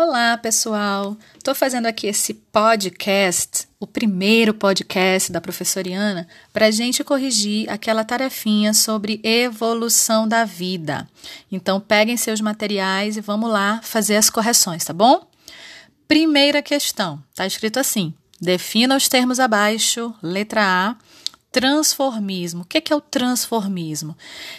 Olá, pessoal! Estou fazendo aqui esse podcast, o primeiro podcast da professoriana, para a gente corrigir aquela tarefinha sobre evolução da vida. Então, peguem seus materiais e vamos lá fazer as correções, tá bom? Primeira questão, está escrito assim: defina os termos abaixo, letra A transformismo. O que é o transformismo?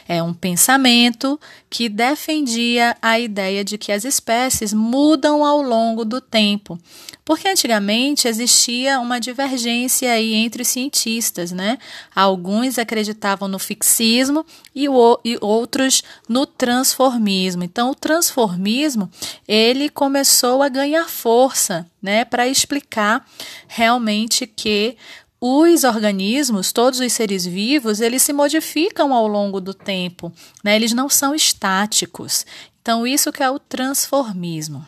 É um pensamento que defendia a ideia de que as espécies mudam ao longo do tempo. Porque antigamente existia uma divergência aí entre os cientistas, né? Alguns acreditavam no fixismo e, o, e outros no transformismo. Então, o transformismo ele começou a ganhar força, né, para explicar realmente que os organismos, todos os seres vivos, eles se modificam ao longo do tempo, né? eles não são estáticos. Então, isso que é o transformismo.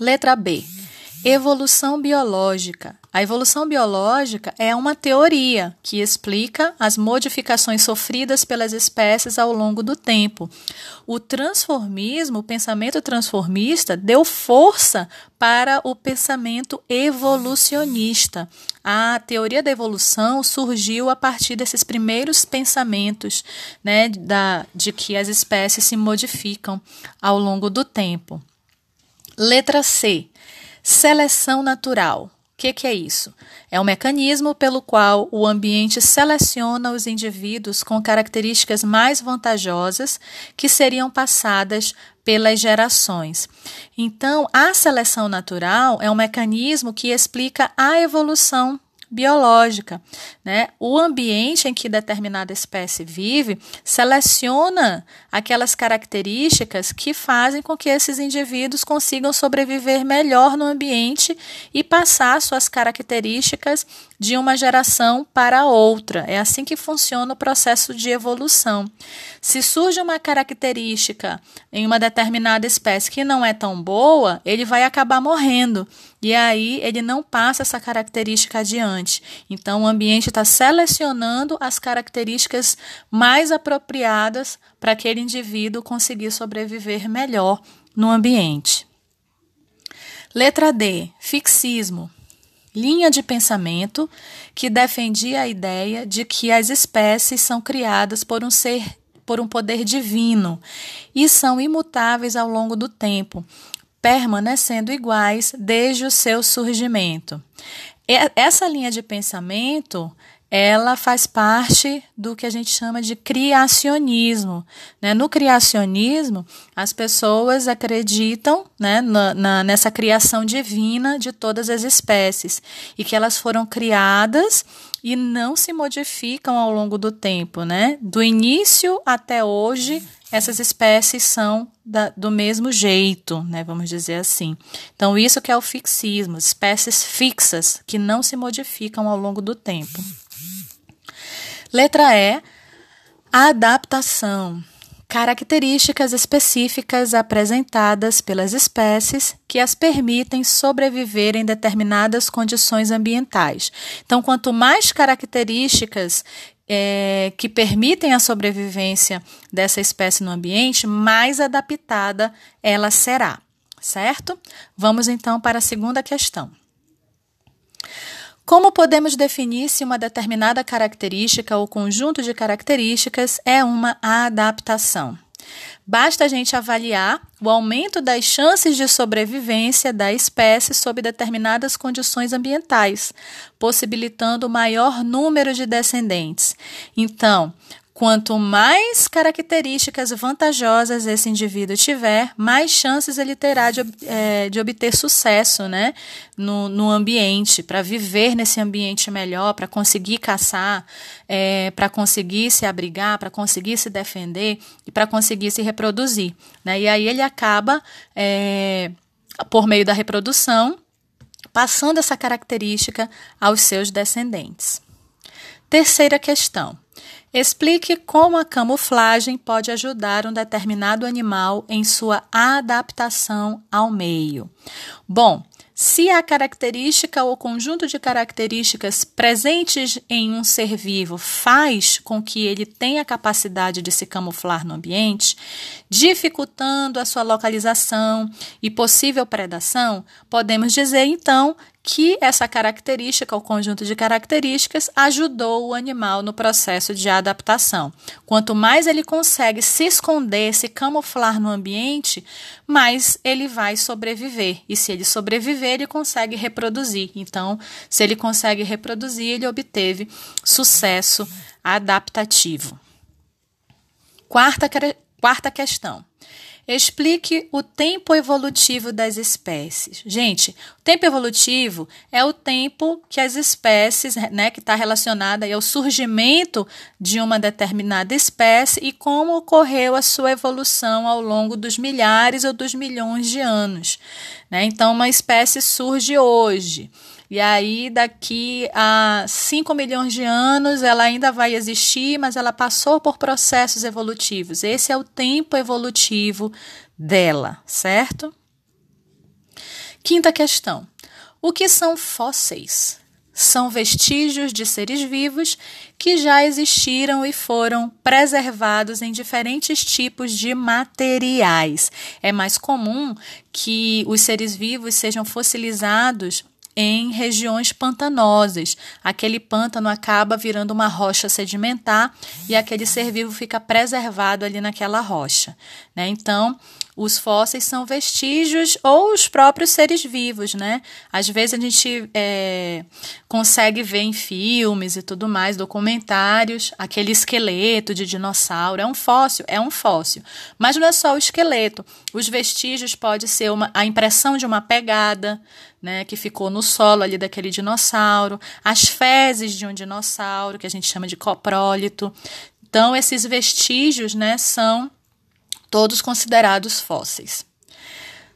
Letra B. Evolução biológica. A evolução biológica é uma teoria que explica as modificações sofridas pelas espécies ao longo do tempo. O transformismo, o pensamento transformista, deu força para o pensamento evolucionista. A teoria da evolução surgiu a partir desses primeiros pensamentos, né, da, de que as espécies se modificam ao longo do tempo. Letra C Seleção natural. Que, que, é isso? É um mecanismo pelo qual o ambiente seleciona os indivíduos com características mais vantajosas que seriam passadas pelas gerações. Então, a seleção natural é um mecanismo que explica a evolução biológica. Né? O ambiente em que determinada espécie vive seleciona aquelas características que fazem com que esses indivíduos consigam sobreviver melhor no ambiente e passar suas características de uma geração para outra. É assim que funciona o processo de evolução. Se surge uma característica em uma determinada espécie que não é tão boa, ele vai acabar morrendo. E aí ele não passa essa característica adiante. Então o ambiente está selecionando as características mais apropriadas para aquele indivíduo conseguir sobreviver melhor no ambiente. Letra D, fixismo linha de pensamento que defendia a ideia de que as espécies são criadas por um ser por um poder divino e são imutáveis ao longo do tempo, permanecendo iguais desde o seu surgimento. Essa linha de pensamento ela faz parte do que a gente chama de criacionismo. Né? No criacionismo, as pessoas acreditam né, na, na, nessa criação divina de todas as espécies e que elas foram criadas e não se modificam ao longo do tempo. Né? Do início até hoje, essas espécies são da, do mesmo jeito, né, vamos dizer assim. Então, isso que é o fixismo, espécies fixas que não se modificam ao longo do tempo. Letra E. Adaptação. Características específicas apresentadas pelas espécies que as permitem sobreviver em determinadas condições ambientais. Então, quanto mais características é, que permitem a sobrevivência dessa espécie no ambiente, mais adaptada ela será, certo? Vamos então para a segunda questão. Como podemos definir se uma determinada característica ou conjunto de características é uma adaptação? Basta a gente avaliar o aumento das chances de sobrevivência da espécie sob determinadas condições ambientais, possibilitando o maior número de descendentes. Então, Quanto mais características vantajosas esse indivíduo tiver, mais chances ele terá de, é, de obter sucesso né, no, no ambiente, para viver nesse ambiente melhor, para conseguir caçar, é, para conseguir se abrigar, para conseguir se defender e para conseguir se reproduzir. Né? E aí ele acaba, é, por meio da reprodução, passando essa característica aos seus descendentes. Terceira questão. Explique como a camuflagem pode ajudar um determinado animal em sua adaptação ao meio. Bom, se a característica ou conjunto de características presentes em um ser vivo faz com que ele tenha capacidade de se camuflar no ambiente, dificultando a sua localização e possível predação, podemos dizer então que essa característica, o conjunto de características, ajudou o animal no processo de adaptação. Quanto mais ele consegue se esconder, se camuflar no ambiente, mais ele vai sobreviver. E se ele sobreviver, ele consegue reproduzir. Então, se ele consegue reproduzir, ele obteve sucesso adaptativo. Quarta, quarta questão. Explique o tempo evolutivo das espécies. Gente, o tempo evolutivo é o tempo que as espécies, né, que está relacionada ao surgimento de uma determinada espécie e como ocorreu a sua evolução ao longo dos milhares ou dos milhões de anos. Né? Então, uma espécie surge hoje. E aí, daqui a 5 milhões de anos, ela ainda vai existir, mas ela passou por processos evolutivos. Esse é o tempo evolutivo dela, certo? Quinta questão: o que são fósseis? São vestígios de seres vivos que já existiram e foram preservados em diferentes tipos de materiais. É mais comum que os seres vivos sejam fossilizados em regiões pantanosas. Aquele pântano acaba virando uma rocha sedimentar e aquele ser vivo fica preservado ali naquela rocha. Né? Então, os fósseis são vestígios ou os próprios seres vivos, né? Às vezes a gente é, consegue ver em filmes e tudo mais, documentários, aquele esqueleto de dinossauro. É um fóssil? É um fóssil. Mas não é só o esqueleto. Os vestígios pode ser uma, a impressão de uma pegada, né, que ficou no solo ali daquele dinossauro, as fezes de um dinossauro, que a gente chama de coprólito. Então, esses vestígios, né, são todos considerados fósseis.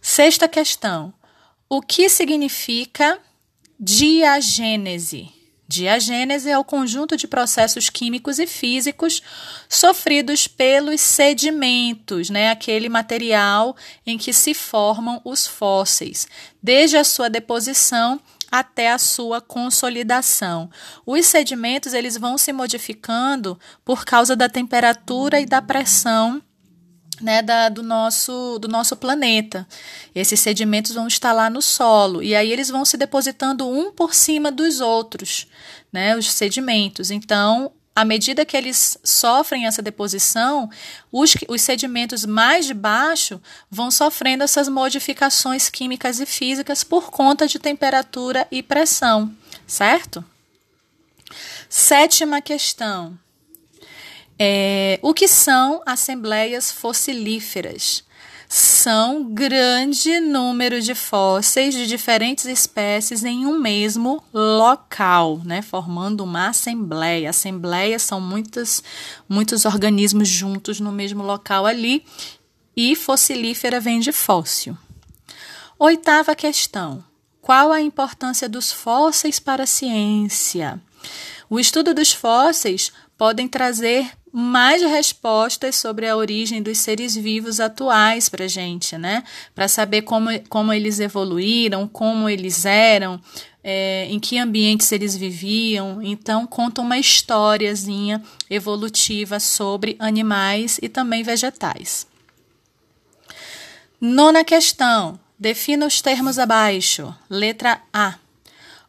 Sexta questão: o que significa diagênese? Diagênese é o conjunto de processos químicos e físicos sofridos pelos sedimentos, né? aquele material em que se formam os fósseis, desde a sua deposição até a sua consolidação. Os sedimentos eles vão se modificando por causa da temperatura e da pressão né, da, do, nosso, do nosso planeta. Esses sedimentos vão estar lá no solo e aí eles vão se depositando um por cima dos outros, né, os sedimentos. Então, à medida que eles sofrem essa deposição, os, os sedimentos mais de baixo vão sofrendo essas modificações químicas e físicas por conta de temperatura e pressão, certo? Sétima questão. É, o que são assembleias fossilíferas? São grande número de fósseis de diferentes espécies em um mesmo local, né, formando uma assembleia. Assembleias são muitos, muitos organismos juntos no mesmo local ali, e fossilífera vem de fóssil. Oitava questão: qual a importância dos fósseis para a ciência? O estudo dos fósseis podem trazer mais respostas sobre a origem dos seres vivos atuais para gente, né? Para saber como, como eles evoluíram, como eles eram, é, em que ambientes eles viviam. Então, conta uma historiazinha evolutiva sobre animais e também vegetais. Nona questão. Defina os termos abaixo. Letra A.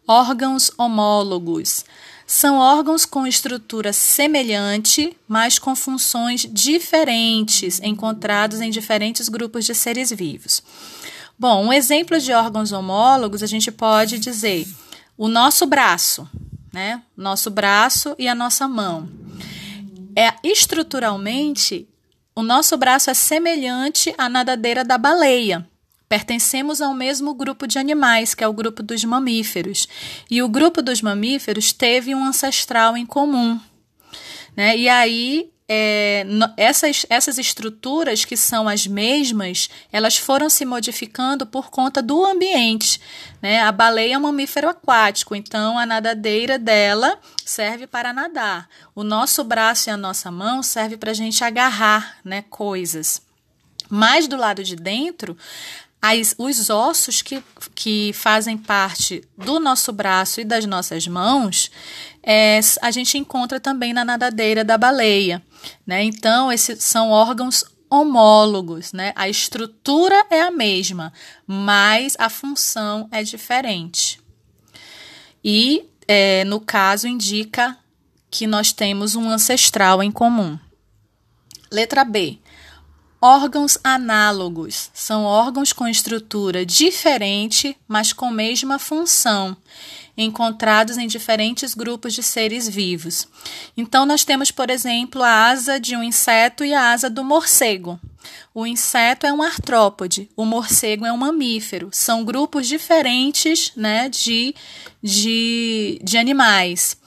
Órgãos homólogos são órgãos com estrutura semelhante, mas com funções diferentes, encontrados em diferentes grupos de seres vivos. Bom, um exemplo de órgãos homólogos a gente pode dizer o nosso braço, né? Nosso braço e a nossa mão. É estruturalmente o nosso braço é semelhante à nadadeira da baleia. Pertencemos ao mesmo grupo de animais, que é o grupo dos mamíferos. E o grupo dos mamíferos teve um ancestral em comum. Né? E aí é, essas, essas estruturas que são as mesmas, elas foram se modificando por conta do ambiente. Né? A baleia é um mamífero aquático, então a nadadeira dela serve para nadar. O nosso braço e a nossa mão serve para a gente agarrar né, coisas. Mas do lado de dentro, as, os ossos que, que fazem parte do nosso braço e das nossas mãos, é, a gente encontra também na nadadeira da baleia. Né? Então, esses são órgãos homólogos, né? A estrutura é a mesma, mas a função é diferente. E, é, no caso, indica que nós temos um ancestral em comum. Letra B. Órgãos análogos são órgãos com estrutura diferente, mas com mesma função, encontrados em diferentes grupos de seres vivos. Então, nós temos, por exemplo, a asa de um inseto e a asa do morcego. O inseto é um artrópode, o morcego é um mamífero. São grupos diferentes né, de, de, de animais.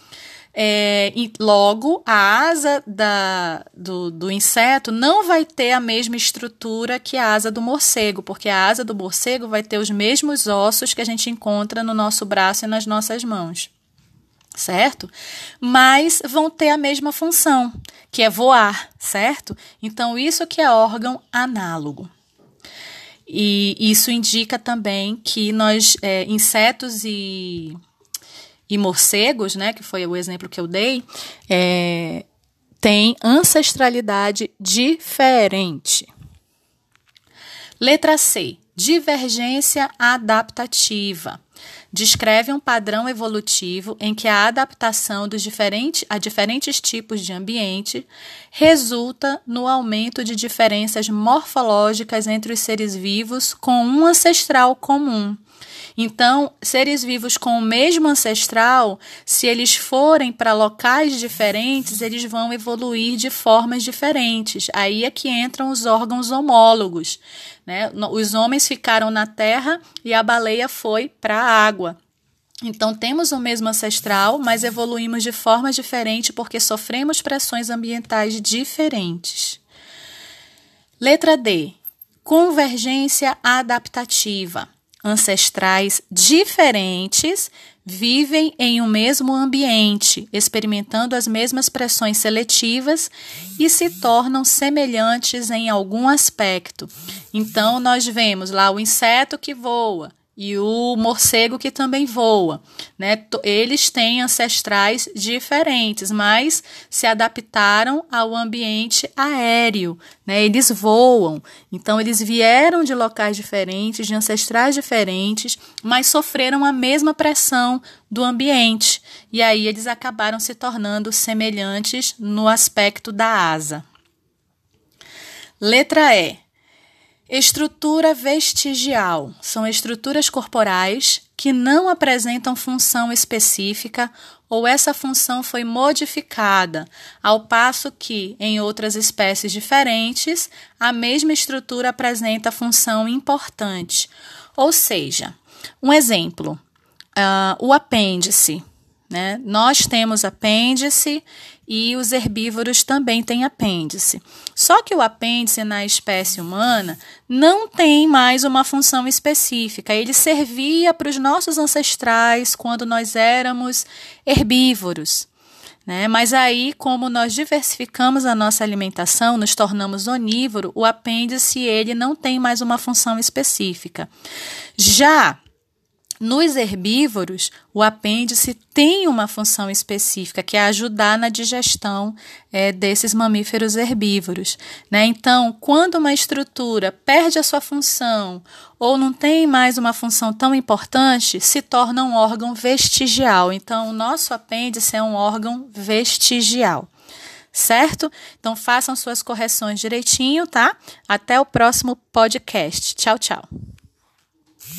É, e logo, a asa da, do, do inseto não vai ter a mesma estrutura que a asa do morcego, porque a asa do morcego vai ter os mesmos ossos que a gente encontra no nosso braço e nas nossas mãos. Certo? Mas vão ter a mesma função, que é voar, certo? Então, isso que é órgão análogo. E isso indica também que nós, é, insetos e e morcegos, né, que foi o exemplo que eu dei, é, tem ancestralidade diferente. Letra C. Divergência adaptativa. Descreve um padrão evolutivo em que a adaptação dos diferentes, a diferentes tipos de ambiente resulta no aumento de diferenças morfológicas entre os seres vivos com um ancestral comum então, seres vivos com o mesmo ancestral, se eles forem para locais diferentes, eles vão evoluir de formas diferentes. Aí é que entram os órgãos homólogos. Né? Os homens ficaram na terra e a baleia foi para a água. Então, temos o mesmo ancestral, mas evoluímos de forma diferente porque sofremos pressões ambientais diferentes. Letra D. Convergência adaptativa ancestrais diferentes vivem em um mesmo ambiente, experimentando as mesmas pressões seletivas e se tornam semelhantes em algum aspecto. Então, nós vemos lá o inseto que voa, e o morcego que também voa, né? Eles têm ancestrais diferentes, mas se adaptaram ao ambiente aéreo, né? Eles voam, então eles vieram de locais diferentes, de ancestrais diferentes, mas sofreram a mesma pressão do ambiente e aí eles acabaram se tornando semelhantes no aspecto da asa. Letra E Estrutura vestigial são estruturas corporais que não apresentam função específica ou essa função foi modificada, ao passo que, em outras espécies diferentes, a mesma estrutura apresenta função importante. Ou seja, um exemplo: uh, o apêndice. Né? Nós temos apêndice e os herbívoros também têm apêndice. Só que o apêndice na espécie humana não tem mais uma função específica. Ele servia para os nossos ancestrais quando nós éramos herbívoros. Né? Mas aí, como nós diversificamos a nossa alimentação, nos tornamos onívoro, o apêndice ele não tem mais uma função específica. Já nos herbívoros, o apêndice tem uma função específica, que é ajudar na digestão é, desses mamíferos herbívoros. Né? Então, quando uma estrutura perde a sua função ou não tem mais uma função tão importante, se torna um órgão vestigial. Então, o nosso apêndice é um órgão vestigial certo? Então façam suas correções direitinho, tá? Até o próximo podcast. Tchau, tchau.